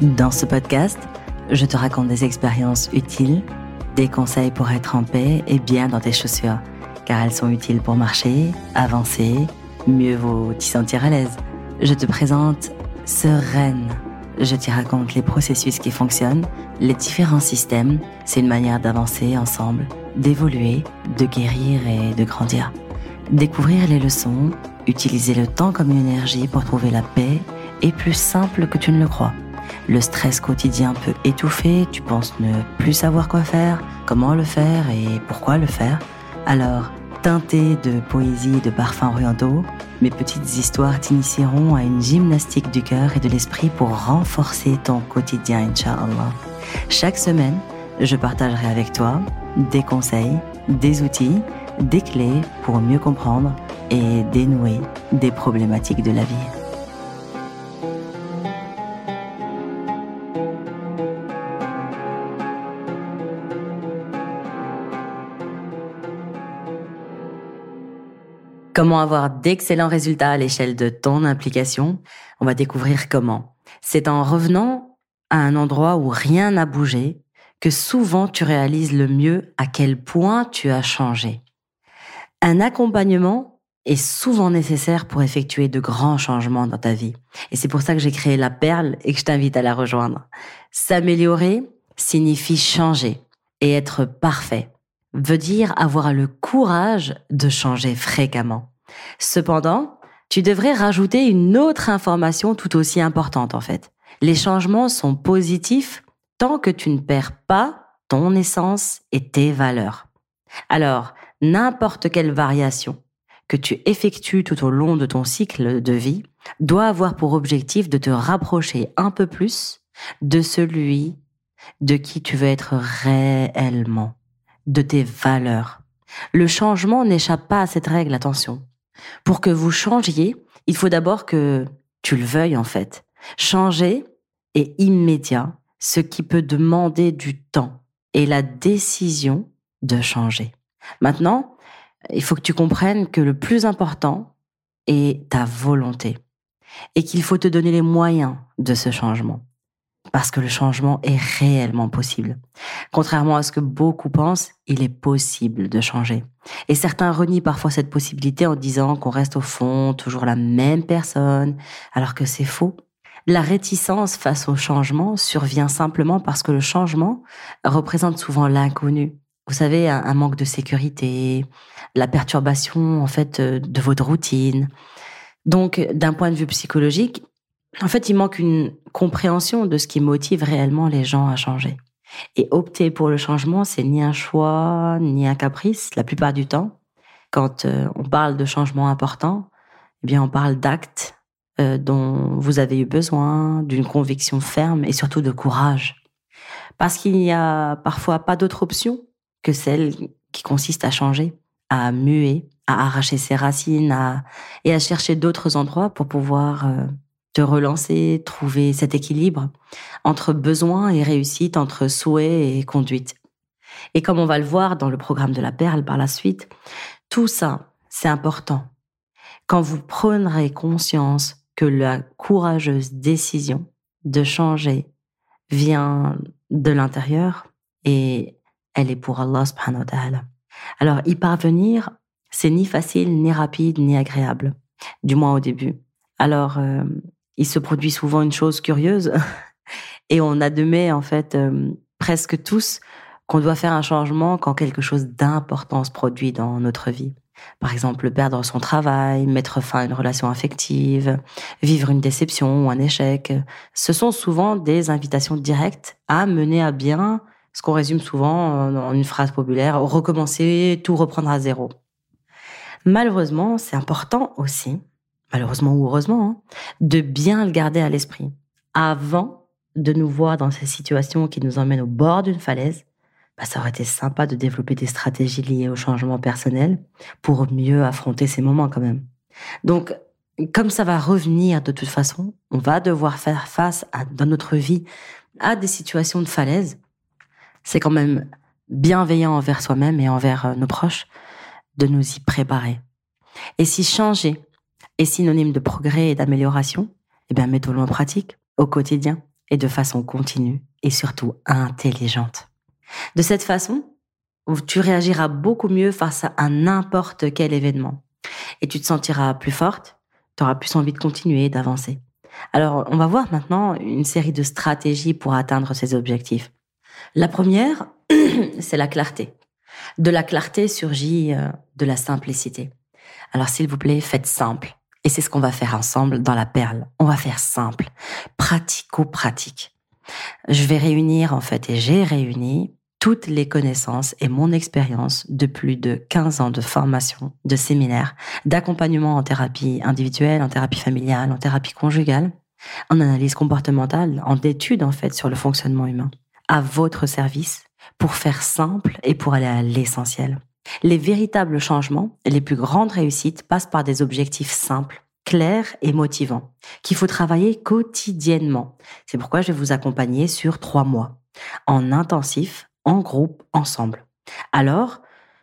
Dans ce podcast, je te raconte des expériences utiles, des conseils pour être en paix et bien dans tes chaussures, car elles sont utiles pour marcher, avancer, mieux vaut t'y sentir à l'aise. Je te présente Sereine. Je t'y raconte les processus qui fonctionnent, les différents systèmes. C'est une manière d'avancer ensemble, d'évoluer, de guérir et de grandir. Découvrir les leçons, utiliser le temps comme une énergie pour trouver la paix est plus simple que tu ne le crois. Le stress quotidien peut étouffer, tu penses ne plus savoir quoi faire, comment le faire et pourquoi le faire. Alors, teinté de poésie et de parfums orientaux, mes petites histoires t'initieront à une gymnastique du cœur et de l'esprit pour renforcer ton quotidien, Inch'Allah. Chaque semaine, je partagerai avec toi des conseils, des outils, des clés pour mieux comprendre et dénouer des problématiques de la vie. Comment avoir d'excellents résultats à l'échelle de ton implication? On va découvrir comment. C'est en revenant à un endroit où rien n'a bougé que souvent tu réalises le mieux à quel point tu as changé. Un accompagnement est souvent nécessaire pour effectuer de grands changements dans ta vie. Et c'est pour ça que j'ai créé la perle et que je t'invite à la rejoindre. S'améliorer signifie changer et être parfait veut dire avoir le courage de changer fréquemment. Cependant, tu devrais rajouter une autre information tout aussi importante en fait. Les changements sont positifs tant que tu ne perds pas ton essence et tes valeurs. Alors, n'importe quelle variation que tu effectues tout au long de ton cycle de vie doit avoir pour objectif de te rapprocher un peu plus de celui de qui tu veux être réellement de tes valeurs. Le changement n'échappe pas à cette règle, attention. Pour que vous changiez, il faut d'abord que tu le veuilles en fait. Changer est immédiat, ce qui peut demander du temps et la décision de changer. Maintenant, il faut que tu comprennes que le plus important est ta volonté et qu'il faut te donner les moyens de ce changement parce que le changement est réellement possible. Contrairement à ce que beaucoup pensent, il est possible de changer. Et certains renient parfois cette possibilité en disant qu'on reste au fond toujours la même personne, alors que c'est faux. La réticence face au changement survient simplement parce que le changement représente souvent l'inconnu. Vous savez, un, manque de sécurité, la perturbation en fait de votre routine. Donc, d'un point de vue psychologique, en fait, il manque une compréhension de ce qui motive réellement les gens à changer. Et opter pour le changement, c'est ni un choix, ni un caprice, la plupart du temps. Quand euh, on parle de changement important, eh bien, on parle d'actes euh, dont vous avez eu besoin, d'une conviction ferme et surtout de courage. Parce qu'il n'y a parfois pas d'autre option que celle qui consiste à changer, à muer, à arracher ses racines et à chercher d'autres endroits pour pouvoir euh, te relancer, trouver cet équilibre entre besoin et réussite, entre souhait et conduite. Et comme on va le voir dans le programme de la perle par la suite, tout ça, c'est important. Quand vous prendrez conscience que la courageuse décision de changer vient de l'intérieur et elle est pour Allah subhanahu wa. Alors y parvenir, c'est ni facile, ni rapide, ni agréable, du moins au début. Alors, euh, il se produit souvent une chose curieuse et on admet en fait euh, presque tous qu'on doit faire un changement quand quelque chose d'important se produit dans notre vie. Par exemple, perdre son travail, mettre fin à une relation affective, vivre une déception ou un échec. Ce sont souvent des invitations directes à mener à bien ce qu'on résume souvent en une phrase populaire, recommencer, tout reprendre à zéro. Malheureusement, c'est important aussi malheureusement ou heureusement, hein, de bien le garder à l'esprit. Avant de nous voir dans ces situations qui nous emmènent au bord d'une falaise, bah, ça aurait été sympa de développer des stratégies liées au changement personnel pour mieux affronter ces moments quand même. Donc, comme ça va revenir de toute façon, on va devoir faire face dans notre vie à des situations de falaise. C'est quand même bienveillant envers soi-même et envers euh, nos proches de nous y préparer. Et si changer est synonyme de progrès et d'amélioration, eh bien, mettons-le en pratique au quotidien et de façon continue et surtout intelligente. De cette façon, tu réagiras beaucoup mieux face à n'importe quel événement et tu te sentiras plus forte, tu auras plus envie de continuer, d'avancer. Alors, on va voir maintenant une série de stratégies pour atteindre ces objectifs. La première, c'est la clarté. De la clarté surgit euh, de la simplicité. Alors, s'il vous plaît, faites simple. Et c'est ce qu'on va faire ensemble dans la perle. On va faire simple, pratico-pratique. Je vais réunir, en fait, et j'ai réuni toutes les connaissances et mon expérience de plus de 15 ans de formation, de séminaires, d'accompagnement en thérapie individuelle, en thérapie familiale, en thérapie conjugale, en analyse comportementale, en études en fait sur le fonctionnement humain, à votre service pour faire simple et pour aller à l'essentiel. Les véritables changements les plus grandes réussites passent par des objectifs simples, clairs et motivants, qu'il faut travailler quotidiennement. C'est pourquoi je vais vous accompagner sur trois mois, en intensif, en groupe, ensemble. Alors,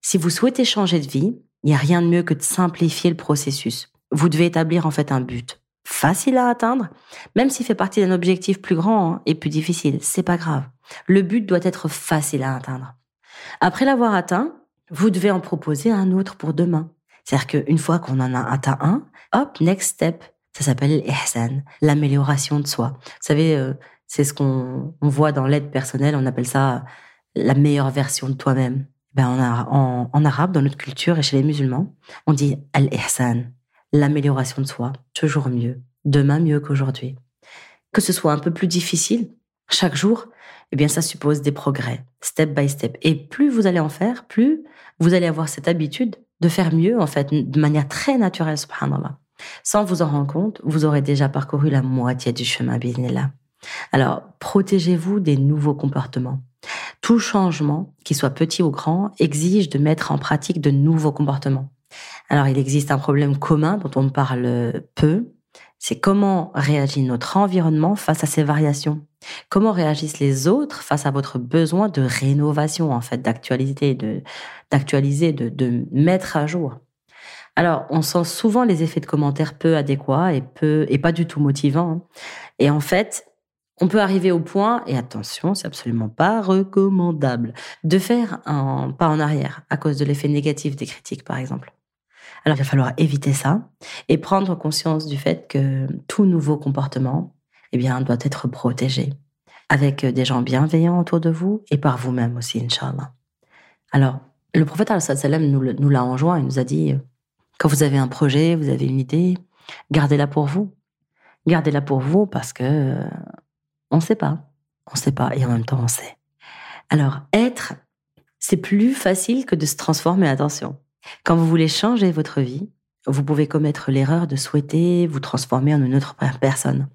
si vous souhaitez changer de vie, il n'y a rien de mieux que de simplifier le processus. Vous devez établir en fait un but facile à atteindre, même s'il fait partie d'un objectif plus grand hein, et plus difficile. C'est pas grave. Le but doit être facile à atteindre. Après l'avoir atteint, vous devez en proposer un autre pour demain. C'est-à-dire qu'une fois qu'on en a atteint un, hop, next step. Ça s'appelle l'ihsan, l'amélioration de soi. Vous savez, euh, c'est ce qu'on voit dans l'aide personnelle, on appelle ça la meilleure version de toi-même. Ben, en, arabe, dans notre culture et chez les musulmans, on dit al-ihsan, l'amélioration de soi, toujours mieux, demain mieux qu'aujourd'hui. Que ce soit un peu plus difficile, chaque jour, eh bien, ça suppose des progrès, step by step. Et plus vous allez en faire, plus vous allez avoir cette habitude de faire mieux, en fait, de manière très naturelle, subhanallah. Sans vous en rendre compte, vous aurez déjà parcouru la moitié du chemin, là. Alors, protégez-vous des nouveaux comportements. Tout changement, qu'il soit petit ou grand, exige de mettre en pratique de nouveaux comportements. Alors, il existe un problème commun dont on parle peu, c'est comment réagit notre environnement face à ces variations? Comment réagissent les autres face à votre besoin de rénovation, en fait, d'actualité, de, d'actualiser, de, de mettre à jour? Alors, on sent souvent les effets de commentaires peu adéquats et peu, et pas du tout motivants. Et en fait, on peut arriver au point, et attention, c'est absolument pas recommandable, de faire un pas en arrière à cause de l'effet négatif des critiques, par exemple. Alors, il va falloir éviter ça et prendre conscience du fait que tout nouveau comportement, eh bien, doit être protégé avec des gens bienveillants autour de vous et par vous-même aussi, Inch'Allah. Alors, le prophète nous, nous l'a enjoint, il nous a dit, quand vous avez un projet, vous avez une idée, gardez-la pour vous. Gardez-la pour vous parce que on ne sait pas. On ne sait pas et en même temps on sait. Alors, être, c'est plus facile que de se transformer, attention. Quand vous voulez changer votre vie, vous pouvez commettre l'erreur de souhaiter vous transformer en une autre personne.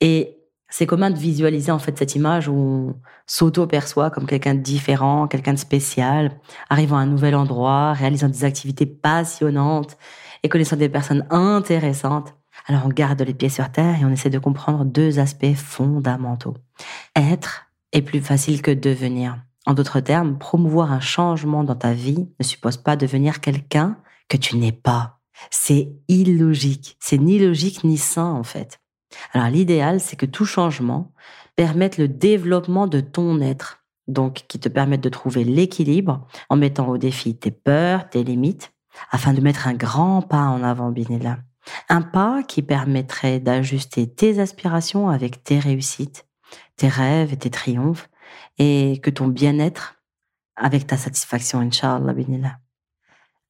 Et c'est commun de visualiser en fait cette image où on s'auto-perçoit comme quelqu'un de différent, quelqu'un de spécial, arrivant à un nouvel endroit, réalisant des activités passionnantes et connaissant des personnes intéressantes. Alors on garde les pieds sur terre et on essaie de comprendre deux aspects fondamentaux. Être est plus facile que devenir. En d'autres termes, promouvoir un changement dans ta vie ne suppose pas devenir quelqu'un que tu n'es pas. C'est illogique. C'est ni logique ni sain en fait. Alors l'idéal, c'est que tout changement permette le développement de ton être, donc qui te permette de trouver l'équilibre en mettant au défi tes peurs, tes limites, afin de mettre un grand pas en avant, Binella. Un pas qui permettrait d'ajuster tes aspirations avec tes réussites, tes rêves et tes triomphes, et que ton bien-être avec ta satisfaction, Inch'Allah, Binillah.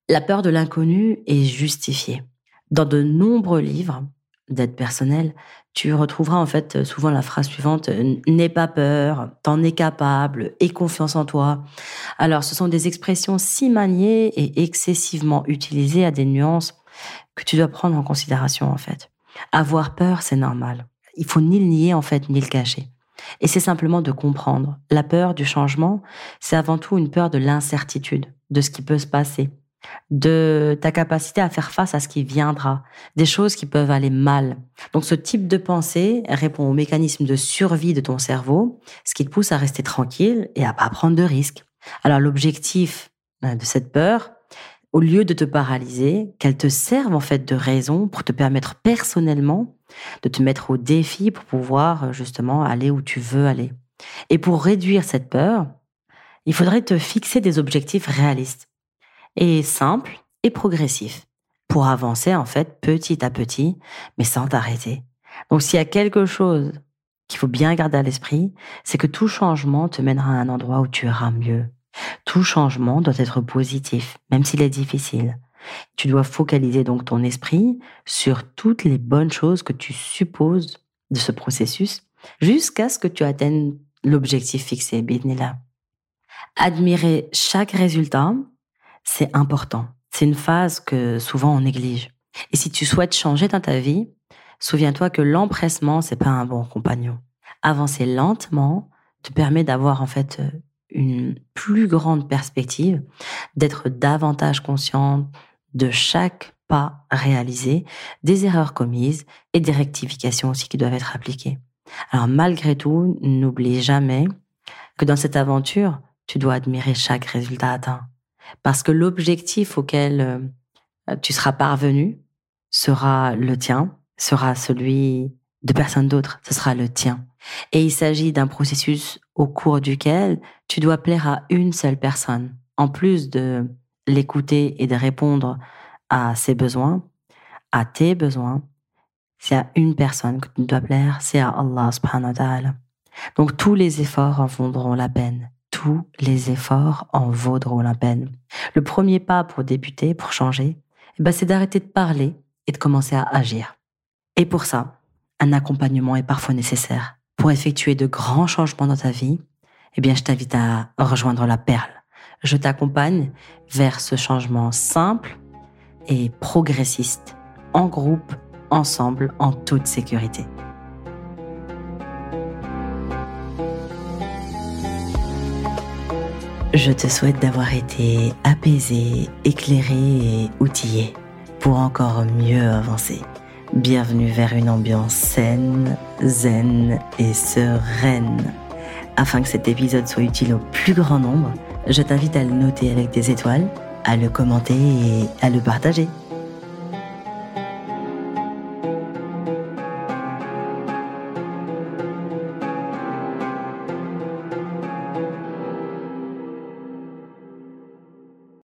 La peur de l'inconnu est justifiée. Dans de nombreux livres d'aide personnelle, tu retrouveras en fait souvent la phrase suivante N'aie pas peur, t'en es capable, aie confiance en toi. Alors, ce sont des expressions si maniées et excessivement utilisées à des nuances que tu dois prendre en considération en fait. Avoir peur, c'est normal. Il faut ni le nier en fait, ni le cacher. Et c'est simplement de comprendre. La peur du changement, c'est avant tout une peur de l'incertitude, de ce qui peut se passer, de ta capacité à faire face à ce qui viendra, des choses qui peuvent aller mal. Donc ce type de pensée répond au mécanisme de survie de ton cerveau, ce qui te pousse à rester tranquille et à pas prendre de risques. Alors l'objectif euh, de cette peur, au lieu de te paralyser, qu'elle te serve en fait de raison pour te permettre personnellement de te mettre au défi pour pouvoir euh, justement aller où tu veux aller. Et pour réduire cette peur, il faudrait te fixer des objectifs réalistes et simples et progressifs pour avancer en fait petit à petit, mais sans t'arrêter. Donc s'il y a quelque chose qu'il faut bien garder à l'esprit, c'est que tout changement te mènera à un endroit où tu iras mieux. Tout changement doit être positif, même s'il est difficile. Tu dois focaliser donc ton esprit sur toutes les bonnes choses que tu supposes de ce processus jusqu'à ce que tu atteignes l'objectif fixé, là. Admirer chaque résultat, c'est important. C'est une phase que souvent on néglige. Et si tu souhaites changer dans ta vie, souviens-toi que l'empressement, c'est pas un bon compagnon. Avancer lentement te permet d'avoir en fait une plus grande perspective, d'être davantage consciente de chaque pas réalisé, des erreurs commises et des rectifications aussi qui doivent être appliquées. Alors malgré tout, n'oublie jamais que dans cette aventure, tu dois admirer chaque résultat atteint. Parce que l'objectif auquel euh, tu seras parvenu sera le tien, sera celui de personne d'autre, ce sera le tien. Et il s'agit d'un processus au cours duquel tu dois plaire à une seule personne. En plus de l'écouter et de répondre à ses besoins, à tes besoins, c'est à une personne que tu dois plaire, c'est à Allah subhanahu ta'ala. Donc tous les efforts en vaudront la peine. Tous les efforts en vaudront la peine. Le premier pas pour débuter, pour changer, eh ben, c'est d'arrêter de parler et de commencer à agir. Et pour ça, un accompagnement est parfois nécessaire. Pour effectuer de grands changements dans ta vie, eh bien, je t'invite à rejoindre la perle. Je t'accompagne vers ce changement simple et progressiste, en groupe, ensemble, en toute sécurité. Je te souhaite d'avoir été apaisé, éclairé et outillé pour encore mieux avancer. Bienvenue vers une ambiance saine, zen et sereine. Afin que cet épisode soit utile au plus grand nombre, je t'invite à le noter avec des étoiles, à le commenter et à le partager.